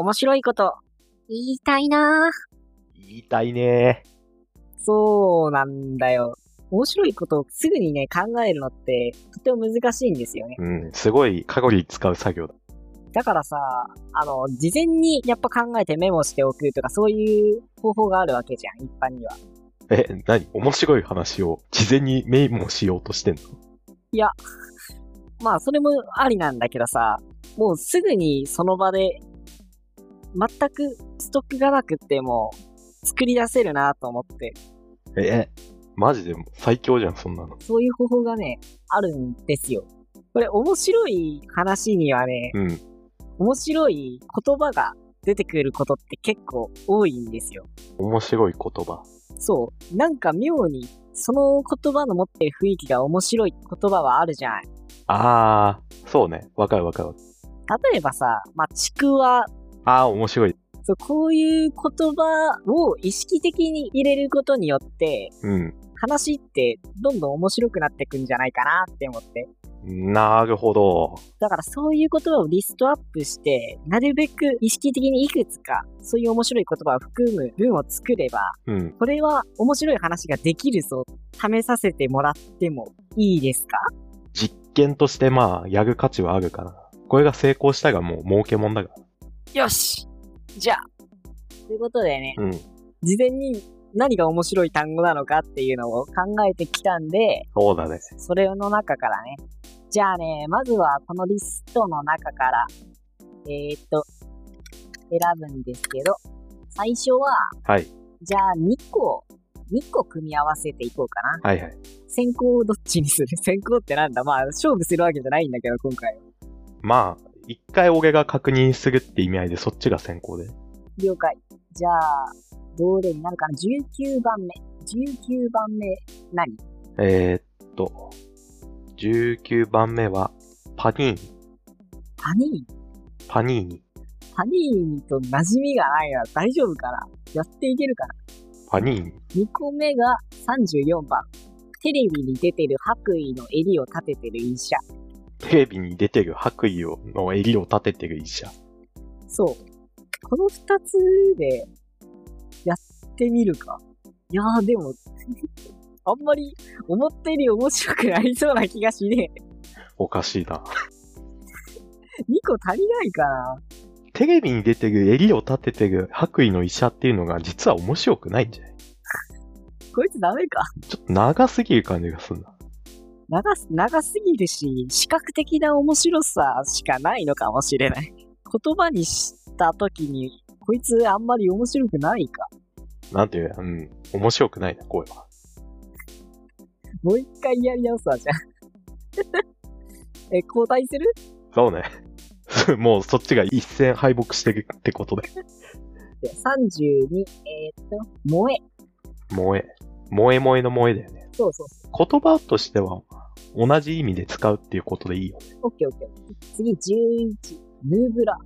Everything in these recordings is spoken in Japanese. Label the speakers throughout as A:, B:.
A: 面白いこと言いたいな
B: 言いたいね
A: そうなんだよ。面白いことをすぐにね、考えるのって、とても難しいんですよね。
B: うん、すごいカロリー使う作業だ。
A: だからさ、あの、事前にやっぱ考えてメモしておくとか、そういう方法があるわけじゃん、一般には。
B: え、何？面白い話を事前にメモしようとしてんの？
A: いや、まあ、それもありなんだけどさ、もうすぐにその場で、全くストックがなくっても、作り出せるなと思って、
B: え、マジで最強じゃん、そんなの。
A: そういう方法がね、あるんですよ。これ面白い話にはね、
B: うん。
A: 面白い言葉が出てくることって結構多いんですよ。
B: 面白い言葉。
A: そう。なんか妙に、その言葉の持ってる雰囲気が面白い言葉はあるじゃん。
B: あー、そうね。わかるわかる。
A: 例えばさ、まあ、ちくわ
B: あー、面白い。
A: そう、こういう言葉を意識的に入れることによって、
B: うん。
A: 話ってどんどん面白くなってくんじゃないかなって思って。
B: なるほど。
A: だからそういう言葉をリストアップして、なるべく意識的にいくつか、そういう面白い言葉を含む文を作れば、
B: うん。
A: これは面白い話ができるぞ、試させてもらってもいいですか？
B: 実験としてまあ、やる価値はあるから。これが成功したらもう儲けもんだから。
A: よしじゃあということでね、
B: うん。
A: 事前に何が面白い単語なのかっていうのを考えてきたんで、
B: そうだね。
A: それの中からね。じゃあね、まずはこのリストの中から、えー、っと、選ぶんですけど、最初は、
B: はい。
A: じゃあ2個、2個組み合わせていこうかな。
B: はいはい。
A: 先行どっちにする？先行ってなんだ？まあ、勝負するわけじゃないんだけど、今回は。
B: まあ、一回俺が確認するって意味合いでそっちが先行で。
A: 了解。じゃあ、どれになるかな ?19 番目。19番目、何？
B: えー、っと、19番目は、パニーニ。
A: パニーニ？
B: パニーニ。
A: パニーニと馴染みがないな。大丈夫かな？やっていけるかな？
B: パニーニ。
A: 2個目が34番。テレビに出てる白衣の襟を立ててる医者。
B: テレビに出てる白衣をの襟を立ててる医者。
A: そう。この2つでやってみるか。いやーでも、あんまり思ったより面白くなりそうな気がしねえ。
B: おかしいな。
A: 2個足りないかな
B: テレビに出てる襟を立ててる白衣の医者っていうのが実は面白くないんじゃない？
A: こいつダメか。
B: ちょっと長すぎる感じがするな。
A: 長す、長すぎるし、視覚的な面白さしかないのかもしれない。言葉にした時に、こいつあんまり面白くないか。
B: なんていう、うん、面白くないな、声は。
A: もう一回やり直すわ、じゃあ。え、交代する？
B: そうね。もうそっちが一戦敗北してるってことで。
A: で ?32、えーっと、萌え。
B: 萌え。萌え萌えの萌えだよね。
A: そうそうそ
B: 言葉としては同じ意味で使うっていうことでいいよ。
A: オッケーオッケー。次、11、ヌーブラ。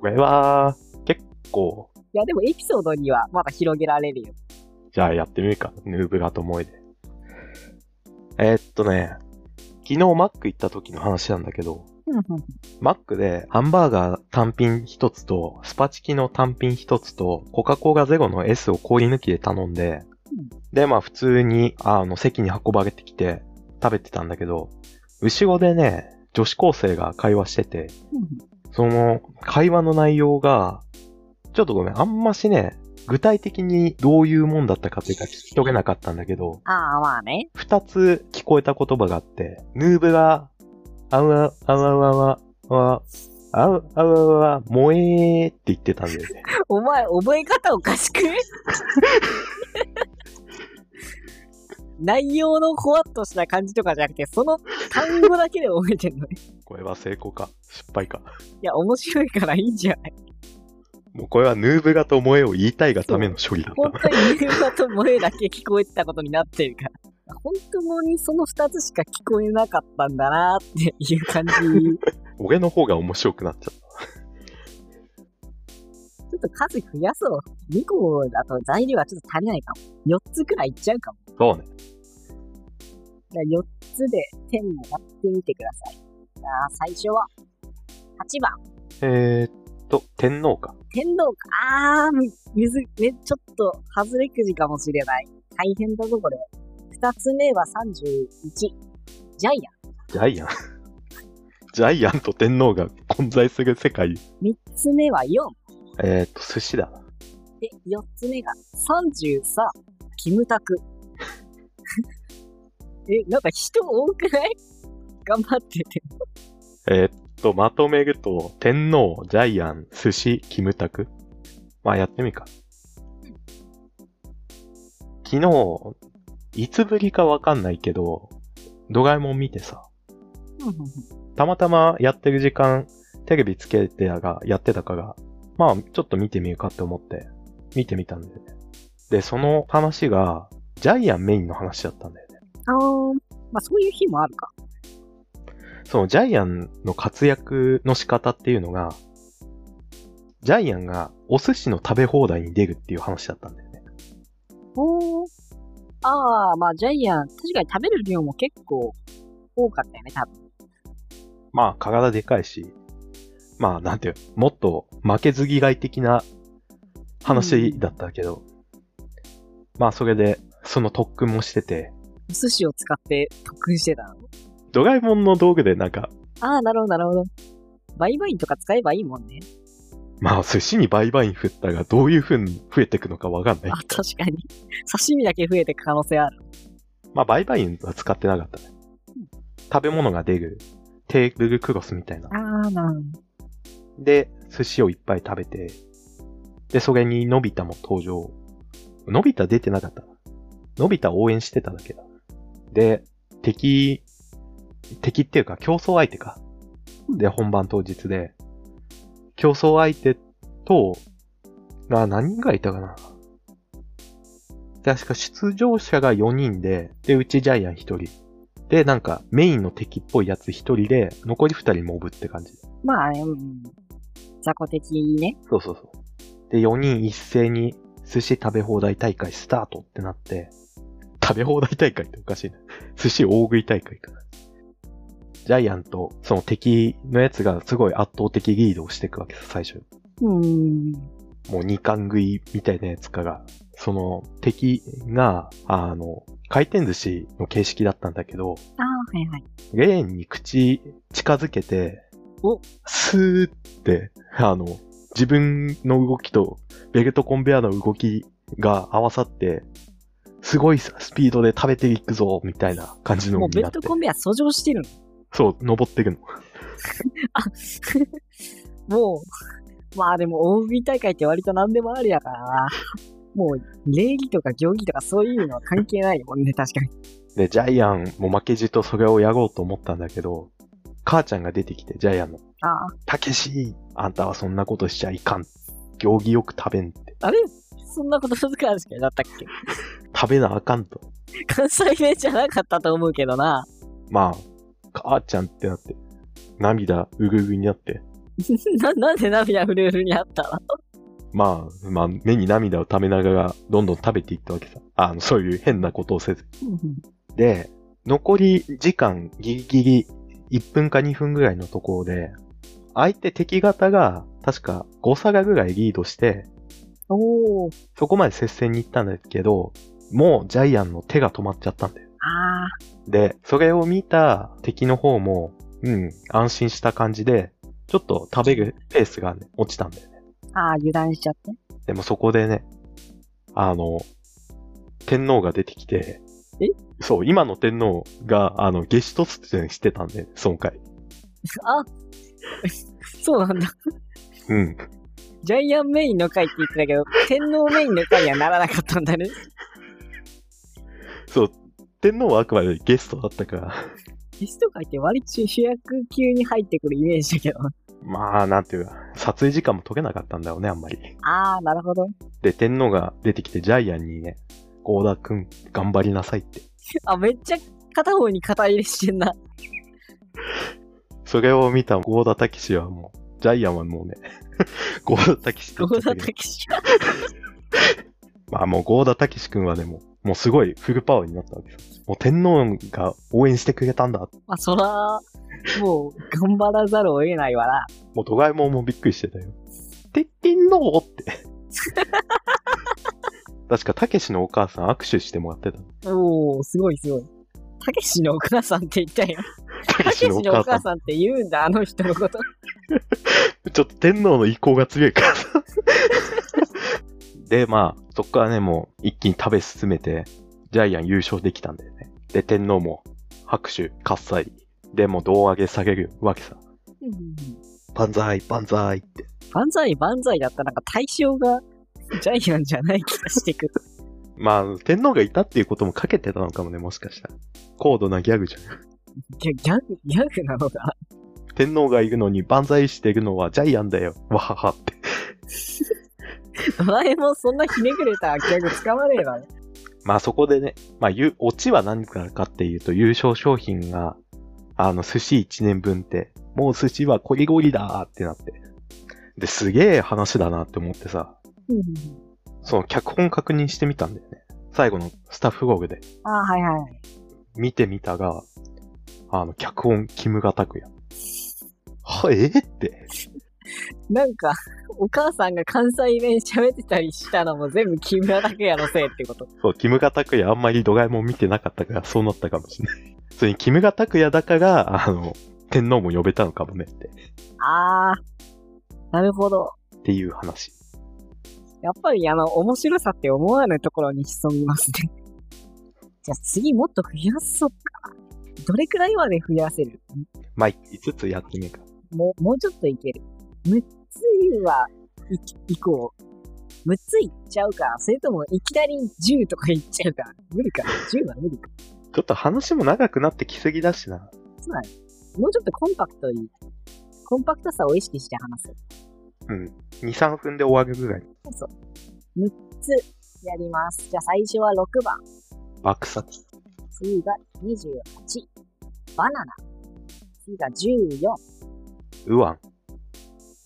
B: これは、結構、
A: いや、でもエピソードにはまだ広げられるよ。
B: じゃあやってみるか。ヌーブラと萌えで。えーっとね、昨日マック行った時の話なんだけど、マックでハンバーガー単品一つと、スパチキの単品一つと、コカ・コーラゼロの S を氷抜きで頼んで、で、まあ普通に、あの、席に運ばれてきて食べてたんだけど、後ろでね、女子高生が会話してて、その会話の内容が、ちょっとごめん、あんましね、具体的にどういうもんだったかっていうか聞き取れなかったんだけど、
A: ああ、まあね。
B: 二つ聞こえた言葉があって、ヌーブラ、あわ、あわわわ、わ、あわ、あわわわ、萌えーって言ってたんだよね。
A: お前、覚え方おかしくね？内容のほわっとした感じとかじゃなくて、その単語だけで覚えてんのね。
B: これは成功か？失敗か？
A: いや、面白いからいいんじゃない？
B: もうこれはヌーブラと萌えを言いたいがための処理だった。
A: 本当に言うと萌えだけ聞こえてたことになってるから。本当にその二つしか聞こえなかったんだなっていう感じ。
B: 俺の方が面白くなっちゃっ
A: ちょっと数増やそう。2個だと材料はちょっと足りないかも。4つくらいいっちゃうかも。
B: た。そうね。
A: じゃあ4つで点もやってみてください。じゃあ最初は8番。
B: えー、っと、天皇か。
A: 天皇か。あー、むず、ね、ちょっと、外れくじかもしれない。大変だぞ、これ。二つ目は31。ジャイアン。
B: ジャイアン ジャイアンと天皇が混在する世界。
A: 三つ目は4。
B: えー、っと、寿司だ。
A: で、四つ目が33。キムタク。え、なんか人多くない？頑張ってて。
B: えー、っと、まとめると、天皇、ジャイアン、寿司、キムタク。まあ、やってみか。昨日、いつぶりかわかんないけど、ドラえもん見てさ、たまたまやってる時間、テレビつけてやが、やってたから、まあ、ちょっと見てみるかって思って、見てみたんだよね。で、その話が、ジャイアンメインの話だったんだよね。
A: あー、まあそういう日もあるか。
B: そのジャイアンの活躍の仕方っていうのが、ジャイアンがお寿司の食べ放題に出るっていう話だったんだよね。
A: おー。ああ、まあジャイアン、確かに食べる量も結構多かったよね、多分。
B: まあ体でかいし、まあなんていう、もっと負けず嫌い的な話だったけど、まあそれで、その特訓もしてて、
A: お寿司を使って特訓してたの？
B: ドラえもんの道具でなんか、
A: ああ、なるほど、なるほど。バイバインとか使えばいいもんね。
B: まあ寿司にバイバイン振ったらどういう風に増えていくのかわかんない
A: あ、確かに。刺身だけ増えていく可能性ある。
B: まあバイバインは使ってなかったね。食べ物が出るテーブルクロスみたいな。
A: ああ、なるほど。
B: で、寿司をいっぱい食べて、で、それにのび太も登場。のび太出てなかった。のび太応援してただけだ。で、敵、敵っていうか競争相手か。で、本番当日で、競争相手と、あ、何人ぐらいいたかな。確か出場者が4人で、で、うちジャイアン1人。で、なんかメインの敵っぽいやつ1人で、残り2人モブって感じ。
A: まあ、うん。雑魚的にね。
B: そうそうそう。で、4人一斉に寿司食べ放題大会スタートってなって、食べ放題大会っておかしいな。寿司大食い大会かな。ジャイアンとその敵のやつがすごい圧倒的リードをしていくわけさ、最初。
A: うーん。
B: もう二冠食いみたいなやつから、その敵が、あの、回転寿司の形式だったんだけど、
A: ああ、はいはい。
B: レーンに口近づけて、
A: お
B: スーって、あの、自分の動きとベルトコンベアの動きが合わさって、すごいスピードで食べていくぞ、みたいな感じの
A: もうベ。ルトコンベア遡上してる
B: そう、登っていくの。
A: の。もう、まあでも大食い大会って割と何でもありやからな。もう、礼儀とか行儀とかそういうのは関係ないもんね、確かに。
B: で、ジャイアンも負けじとそれをやろうと思ったんだけど、母ちゃんが出てきて、ジャイアンの、
A: ああ、
B: たけし、あんたはそんなことしちゃいかん。行儀よく食べんって。
A: あれ？そんなこと難しくだったっけ？
B: 食べなあかんと。
A: 関西弁じゃなかったと思うけどな。
B: まあ、母ちゃんってなって、涙うぐうぐになって、
A: な、なんで涙フルフルにあったの？
B: まあ、まあ、目に涙を溜めながら、どんどん食べていったわけさ。あの、そういう変なことをせず。で、残り時間ギリギリ1分か2分ぐらいのところで、相手敵型が確か5皿ぐらいリードして、
A: おー。
B: そこまで接戦に行ったんだけど、もうジャイアンの手が止まっちゃったんだよ。
A: あ
B: で、それを見た敵の方も、うん、安心した感じで、ちょっと食べるペースがね、落ちたんだよね。
A: あ、ああ、油断しちゃって。
B: でもそこでね、あの、天皇が出てきて、
A: え
B: そう、今の天皇が、あの、ゲスト出演してたんで、その回。
A: あ、そうなんだ。
B: うん。
A: ジャイアンメインの回って言ってたけど、天皇メインの回にはならなかったんだね。
B: そう、天皇はあくまでゲストだったから、
A: ゲスト回って割と主役級に入ってくるイメージだけど。
B: まあ、なんていうか、撮影時間も取れなかったんだよね、あんまり。
A: ああ、なるほど。
B: で、天皇が出てきて、ジャイアンにね、ゴーダくん、頑張りなさいって。
A: あ、めっちゃ片方に肩入れしてんな。
B: それを見たゴーダタキシはもう、ジャイアンはもうね、ゴーダタキシ
A: ゴーダタキシ。
B: まあもうゴーダタキシ君はでも、もうすごいフルパワーになったわけです。もう天皇が応援してくれたんだ。
A: まあ、そら、もう、頑張らざるを得ないわな。
B: もうドラえもんもびっくりしてたよ。て天皇って。確か、たけしのお母さん握手してもらってた。
A: おー、すごいすごい。たけしのお母さんって言ったよ。
B: たけし
A: たけしのお母さん。って言うんだ、あの人のこと。
B: ちょっと天皇の意向が強いからさ。で、まあ、そっからね、もう一気に食べ進めて、ジャイアン優勝できたんだよね。で、天皇も拍手喝采。で、もう胴上げ下げるわけさ。万歳、万歳って。
A: 万歳万歳だったらなんか対象がジャイアンじゃない気がしてくる。
B: まあ、天皇がいたっていうこともかけてたのかもね、もしかしたら。高度なギャグじゃん。
A: ギャギャグ、ギャグなのか。
B: 天皇がいるのに万歳してるのはジャイアンだよ。わははって。
A: ドラえもんそんなひねくれたギャグ使わねえわね。
B: まあそこでね、まあゆ、オチは何かかっていうと、優勝商品が、あの、寿司1年分って、もう寿司はコリゴリだーってなって。で、すげえ話だなって思ってさ、その脚本確認してみたんだよね。最後のスタッフログで
A: ああ、はいはい。
B: 見てみたが、あの、脚本、キムガタクヤ。は、えー？って。
A: なんか、お母さんが関西弁喋ってたりしたのも全部木村拓哉のせいってこと。
B: そう、キムガタクヤあんまりドラえもん見てなかったから、そうなったかもしれない。それに、キムガタクヤだから、あの、天皇も呼べたのかもねって、
A: ああ、なるほど。
B: っていう話。
A: やっぱりあの、面白さって思わぬところに潜みますね。じゃあ次もっと増やそうか。どれくらいまで増やせる？
B: まあ、5つやってみるか。
A: もう、もうちょっといける。6つはい、いこう。6ついっちゃうかそれともいきなり10とかいっちゃうか無理か ?10 は無理か。
B: ちょっと話も長くなってきすぎだしな。
A: つまり、もうちょっとコンパクトに、コンパクトさを意識して話す。
B: うん。2、3分で終わるぐらい。
A: そうそう。6つやります。じゃあ最初は6番。
B: 爆殺。
A: 次が28。バナナ。次が14。
B: ウワン。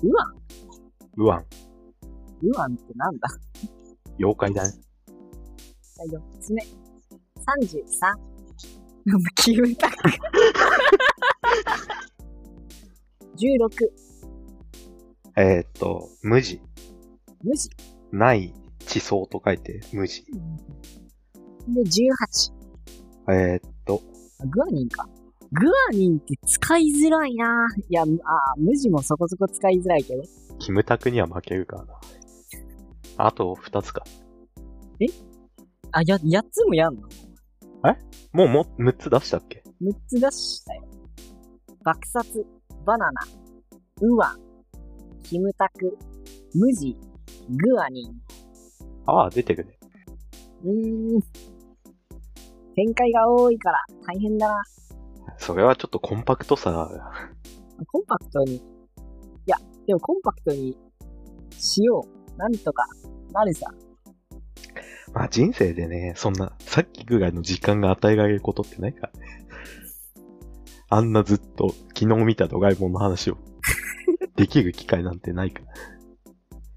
A: ウワン
B: ウワン。
A: ウワンってなんだ？
B: 妖怪だね。
A: じゃあ4つ目。33。なんだ、キムタク。16。
B: えー、っと、無地。
A: 無地。
B: ない地層と書いて、無地。
A: で、18。
B: えー、っと、
A: グアニンか。グアニンって使いづらいないや、あー無地もそこそこ使いづらいけど。
B: キムタクには負けるからな。あと2つか。
A: あ、や、8つもやんの？
B: もうも、6つ出したっけ
A: ?6 つ出したよ。爆殺、バナナ、ウワン、キムタク、ムジ、グアニン。
B: ああ、出てるね。
A: うーん。展開が多いから大変だな。
B: それはちょっとコンパクトさが、
A: コンパクトに。いや、でもコンパクトにしよう。なんとかなるさ。
B: まあ人生でね、そんな、さっきぐらいの時間が与えられることってないからね。あんなずっと昨日見たドラえもんの話をできる機会なんてないから。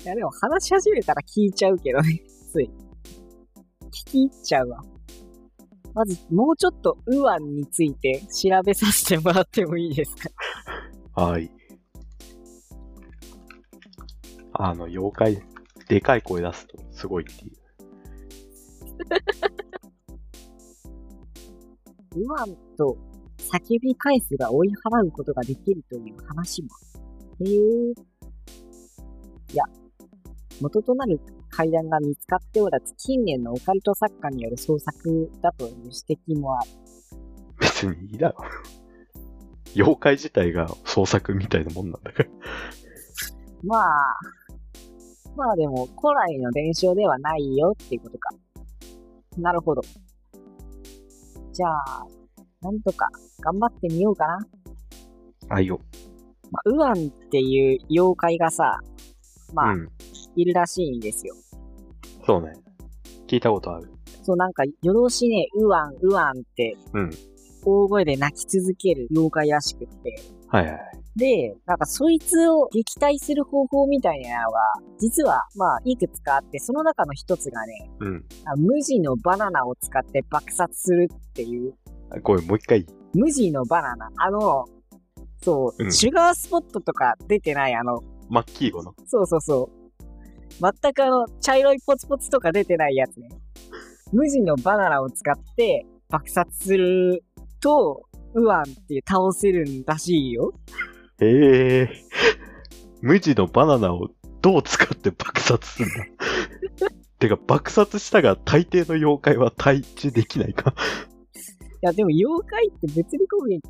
A: いや、でも話し始めたら聞いちゃうけどね。つい。聞き入っちゃうわ。まず、もうちょっとウアンについて調べさせてもらってもいいですか？
B: はい。あの、妖怪、でかい声出すとすごいっていう。
A: ウアンと叫び返すが追い払うことができるという話も。へえ。いや、元となる階段が見つかっておらず、近年のオカルト作家による創作だという指摘もある。
B: 別にいいだろ。妖怪自体が創作みたいなもんなんだから。
A: まあ、まあでも、古来の伝承ではないよっていうことか。なるほど。じゃあ、なんとか頑張ってみようかな。
B: あいよ。
A: まあ、ウアンっていう妖怪がさ、まあ、
B: うん。
A: いるらしいんですよ。
B: そうね。聞いたことある。
A: そう、なんか夜通しね、ウアン、ウアンって、
B: うん
A: 大声で泣き続ける妖怪らしくって。
B: はいはい。
A: で、なんかそいつを撃退する方法みたいなのが、実は、まあ、いくつかあって、その中の一つがね、
B: うん。
A: あ無地のバナナを使って爆殺するっていう、
B: あごめん、もう一回。
A: 無地のバナナ。あの、そう、
B: うん
A: シュガースポットとか出てないあの、
B: マッキーゴの？
A: そうそうそう。全くあの、茶色いポツポツとか出てないやつね。無地のバナナを使って爆殺すると、ウアンって倒せるんらしいよ。
B: へえ。無地のバナナをどう使って爆殺するんだ？てか、爆殺したが大抵の妖怪は退治できないか
A: いや、でも妖怪って物理攻撃効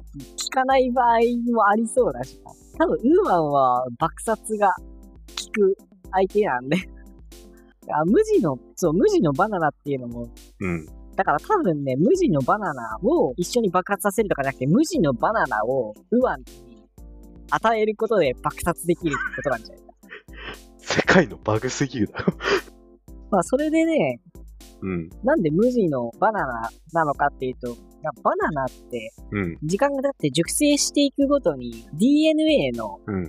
A: かない場合もありそうだし多分、ウーマンは爆殺が効く相手なんで あ、無地の、そう、無地のバナナっていうのも、
B: うん。
A: だから多分ね、無地のバナナを一緒に爆発させるとかじゃなくて、無地のバナナをウアンに与えることで爆発できるってことなんじゃない？か。
B: 世界のバグすぎるだろ
A: まあ、それでね、
B: うん。
A: なんで無地のバナナなのかっていうと、バナナって、時間が経って熟成していくごとに DNA の、
B: うん、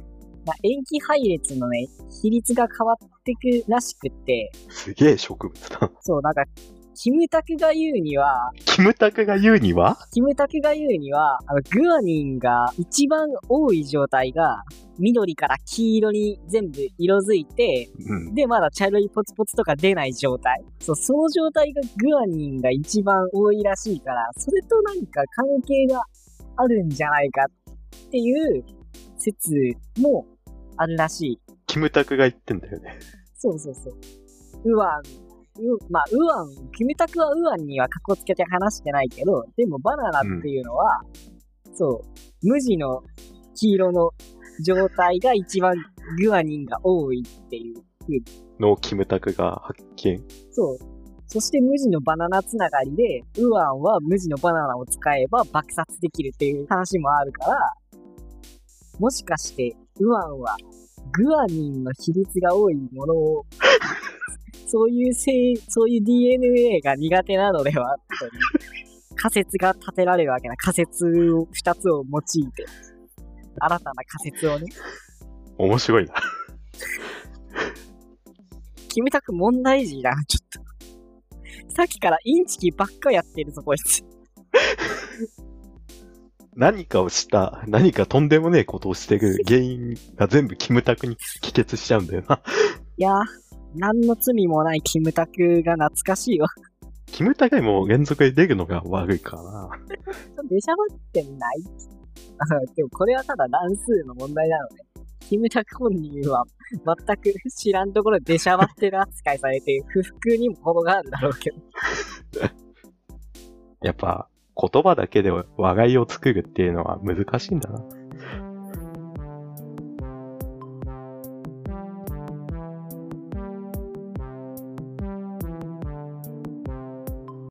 A: まあ、塩基配列のね、比率が変わってくらしくって。
B: すげえ植物だ。
A: そう、なんか、キムタクが言うには、
B: キムタクが言うには？
A: キムタクが言うには、あの、グアニンが一番多い状態が、緑から黄色に全部色づいて、
B: うん、
A: で、まだ茶色いポツポツとか出ない状態。そう、その状態がグアニンが一番多いらしいから、それとなんか関係があるんじゃないかっていう説もあるらしい。
B: キムタクが言ってんだよね。
A: そうそうそう。ウアンう、まあ、ウアン、キムタクはウアンにはカッコつけて話してないけど、でもバナナっていうのは、うん、そう、無地の黄色の状態が一番グアニンが多いっていう
B: のキムタクが発見。
A: そう。そして無地のバナナつながりで、ウアンは無地のバナナを使えば爆殺できるっていう話もあるから、もしかして、ウアンはグアニンの比率が多いものをそういうせい、そういう DNA が苦手なのでは、という仮説が立てられるわけな。仮説を、二つを用いて、新たな仮説をね。
B: 面白いな。
A: キムタク問題児だな、ちょっと。さっきからインチキばっかやってるぞ、こいつ。
B: 何かをした、何かとんでもねえことをしてる原因が全部キムタクに帰結しちゃうんだよな。
A: いや何の罪もないキムタクが懐かしいわ。
B: キムタクにも連続で出るのが悪いかな。
A: 出しゃばってないでもこれはただ乱数の問題なのね。キムタク本人は全く知らんところで出しゃばってる扱いされて、不服にも程があるんだろうけど。
B: やっぱ言葉だけで話題を作るっていうのは難しいんだな。